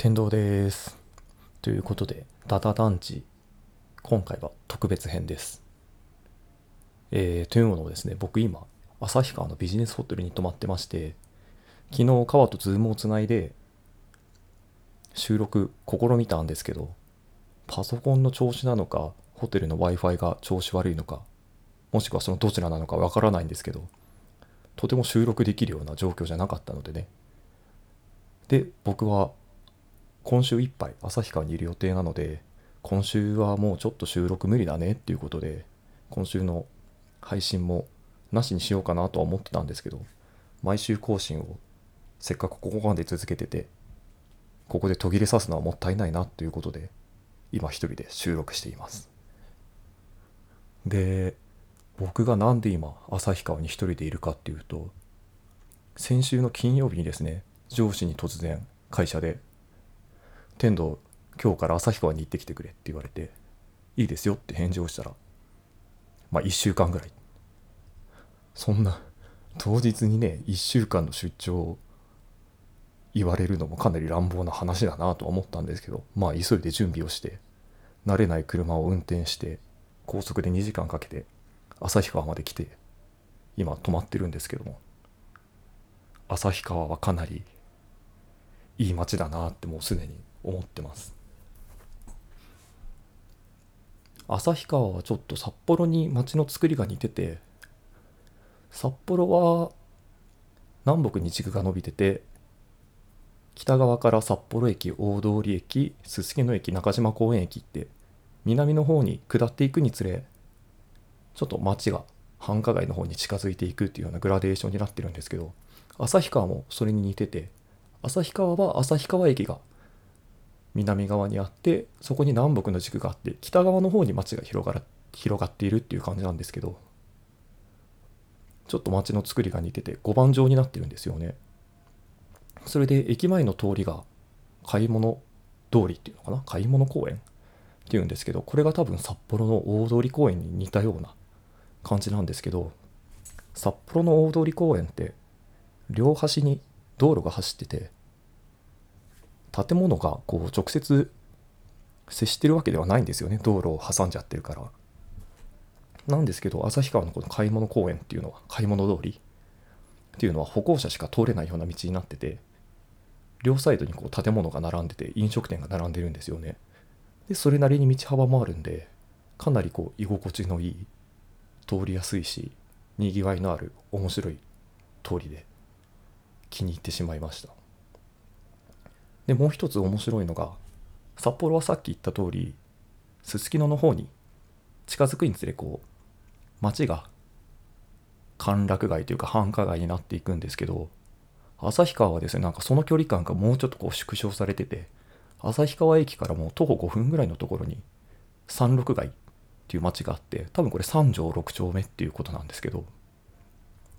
天童です。ということで、ダダ団地、今回は特別編です。えー、というのもですね、僕今、旭川のビジネスホテルに泊まってまして、昨日川とズームをつないで、収録試みたんですけど、パソコンの調子なのか、ホテルの Wi-Fi が調子悪いのか、もしくはそのどちらなのかわからないんですけど、とても収録できるような状況じゃなかったのでね。で、僕は今週いっぱい旭川にいる予定なので今週はもうちょっと収録無理だねっていうことで今週の配信もなしにしようかなとは思ってたんですけど毎週更新をせっかくここまで続けててここで途切れさすのはもったいないなということで今一人で収録しています。で僕がなんで今旭川に一人でいるかっていうと先週の金曜日にですね上司に突然会社で天童今日から旭川に行ってきてくれって言われていいですよって返事をしたらまあ1週間ぐらいそんな当日にね1週間の出張を言われるのもかなり乱暴な話だなとは思ったんですけどまあ急いで準備をして慣れない車を運転して高速で2時間かけて旭川まで来て今泊まってるんですけども旭川はかなりいい街だなってもうすでに思ってます。旭川はちょっと札幌に街の作りが似てて札幌は南北に軸が伸びてて北側から札幌駅大通駅すすきの駅中島公園駅って南の方に下っていくにつれちょっと街が繁華街の方に近づいていくっていうようなグラデーションになってるんですけど旭川もそれに似てて旭川は旭川駅が南側にあってそこに南北の軸があって北側の方に街が広がら広がっているっていう感じなんですけどちょっと街の作りが似てて5番状になってるんですよね。それで駅前の通りが買い物通りっていうのかな？買い物公園っていうんですけどこれが多分札幌の大通公園に似たような感じなんですけど札幌の大通公園って両端に道路が走ってて建物がこう直接接してるわけではないんですよね。道路を挟んじゃってるから。なんですけど旭川のこの買い物公園っていうのは買い物通り。っていうのは歩行者しか通れないような道になってて両サイドにこう建物が並んでて飲食店が並んでるんですよね。でそれなりに道幅もあるんでかなりこう居心地のいい通りやすいしにぎわいのある面白い通りで気に入ってしまいました。でもう一つ面白いのが札幌はさっき言った通りすすきのの方に近づくにつれこう街が歓楽街というか繁華街になっていくんですけど旭川はですねなんかその距離感がもうちょっとこう縮小されてて旭川駅からもう徒歩5分ぐらいのところに三六街っていう街があって多分これ三条六丁目っていうことなんですけど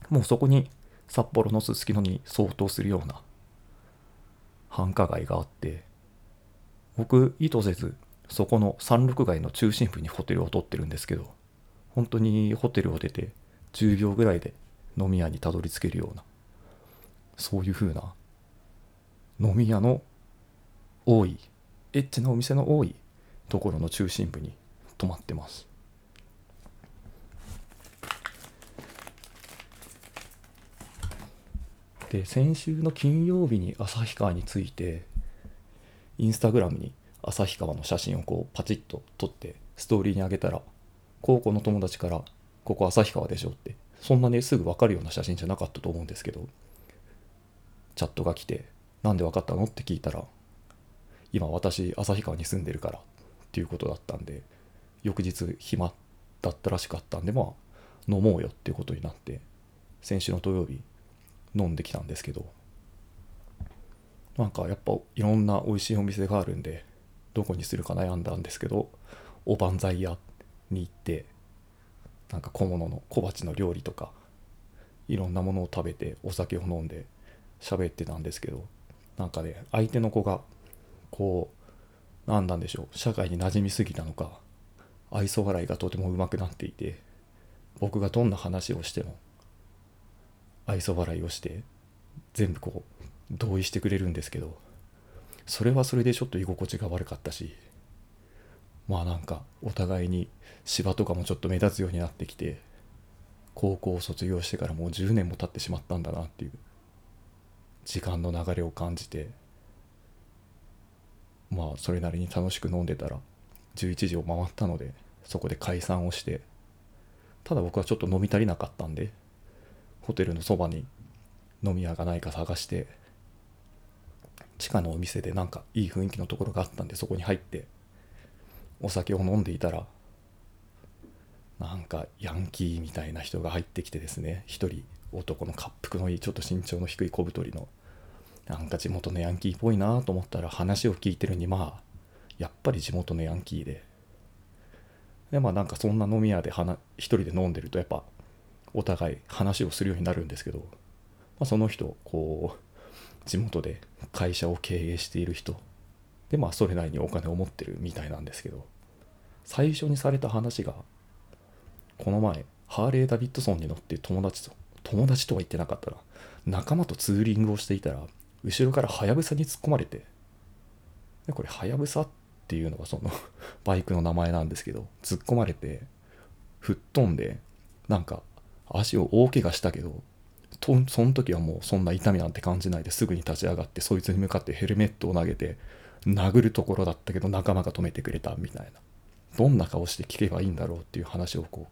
もうそこに札幌のすすきのに相当するような繁華街があって僕意図せずそこの三六街の中心部にホテルを取ってるんですけど本当にホテルを出て10秒ぐらいで飲み屋にたどり着けるようなそういう風な飲み屋の多いエッチなお店の多いところの中心部に泊まってます。で先週の金曜日に旭川についてインスタグラムに旭川の写真をこうパチッと撮ってストーリーに上げたら高校の友達から「ここ旭川でしょ」ってそんなねすぐ分かるような写真じゃなかったと思うんですけどチャットが来て「なんで分かったの?」って聞いたら「今私旭川に住んでるから」っていうことだったんで翌日暇だったらしかったんでまあ飲もうよっていうことになって先週の土曜日飲んできたんですけどなんかやっぱいろんな美味しいお店があるんでどこにするか悩んだんですけどおばんざい屋に行ってなんか小物の小鉢の料理とかいろんなものを食べてお酒を飲んで喋ってたんですけどなんかね相手の子がこう何なんでしょう社会に馴染みすぎたのか愛想笑いがとても上手くなっていて僕がどんな話をしても愛想笑いをして全部こう同意してくれるんですけどそれはそれでちょっと居心地が悪かったしまあなんかお互いに芝とかもちょっと目立つようになってきて高校を卒業してからもう10年も経ってしまったんだなっていう時間の流れを感じてまあそれなりに楽しく飲んでたら11時を回ったのでそこで解散をしてただ僕はちょっと飲み足りなかったんでホテルのそばに飲み屋がないか探して地下のお店でなんかいい雰囲気のところがあったんでそこに入ってお酒を飲んでいたらなんかヤンキーみたいな人が入ってきてですね一人男の滑腹のいいちょっと身長の低い小太りのなんか地元のヤンキーっぽいなと思ったら話を聞いてるにまあやっぱり地元のヤンキーで。でまあなんかそんな飲み屋で一人で飲んでるとやっぱお互い話をするようになるんですけど、まあ、その人こう地元で会社を経営している人でまあそれなりにお金を持ってるみたいなんですけど最初にされた話がこの前ハーレー・ダビッドソンに乗って友達と友達とは言ってなかったら仲間とツーリングをしていたら後ろからはやぶさに突っ込まれてでこれはやぶさっていうのがそのバイクの名前なんですけど突っ込まれて吹っ飛んでなんか足を大怪我したけどとその時はもうそんな痛みなんて感じないですぐに立ち上がってそいつに向かってヘルメットを投げて殴るところだったけど仲間が止めてくれたみたいな。どんな顔して聞けばいいんだろうっていう話をこ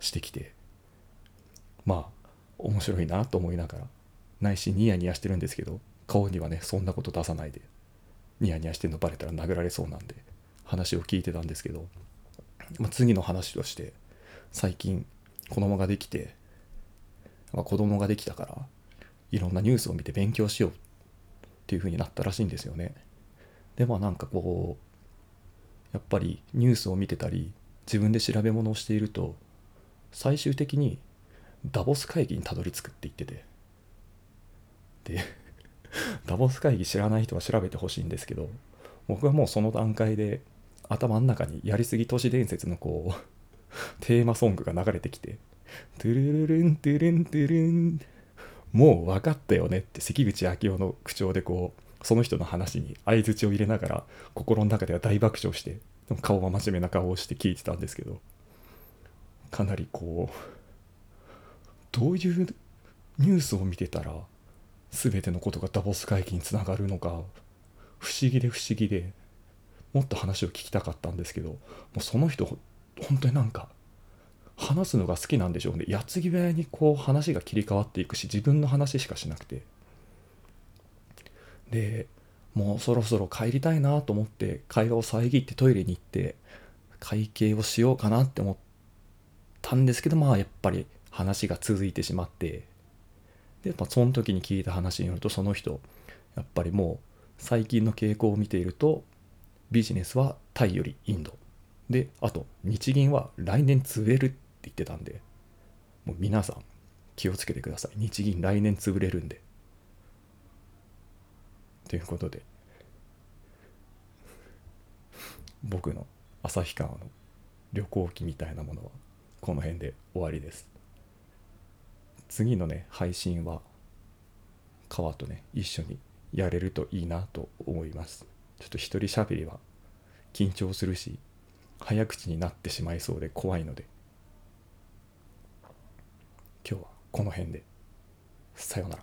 うしてきてまあ面白いなと思いながらないしニヤニヤしてるんですけど顔にはねそんなこと出さないでニヤニヤしてるのバレたら殴られそうなんで話を聞いてたんですけど、まあ、次の話として最近子供ができて、まあ、子供ができたからいろんなニュースを見て勉強しようっていう風になったらしいんですよね。でまあなんかこうやっぱりニュースを見てたり自分で調べ物をしていると最終的にダボス会議にたどり着くって言っててで ダボス会議知らない人は調べてほしいんですけど僕はもうその段階で頭の中にやりすぎ都市伝説のこうテーマソングが流れてきてトゥルルルントゥルントゥルン。もう分かったよねって関口昭夫の口調でこうその人の話に相づちを入れながら心の中では大爆笑して顔は真面目な顔をして聞いてたんですけどかなりこうどういうニュースを見てたら全てのことがダボス会議につながるのか不思議で不思議でもっと話を聞きたかったんですけどもうその人本当になんか話すのが好きなんでしょうね。矢継ぎ早にこう話が切り替わっていくし自分の話しかしなくて。でもうそろそろ帰りたいなと思って会話を遮ってトイレに行って会計をしようかなって思ったんですけどまあやっぱり話が続いてしまって。で、まあ、その時に聞いた話によるとその人やっぱりもう最近の傾向を見ているとビジネスはタイよりインド。であと日銀は来年潰れるって言ってたんでもう皆さん気をつけてください。日銀来年潰れるんで。ということで僕の旭川の旅行記みたいなものはこの辺で終わりです。次のね配信は川とね一緒にやれるといいなと思います。ちょっと一人喋りは緊張するし早口になってしまいそうで怖いので。今日はこの辺で。さようなら。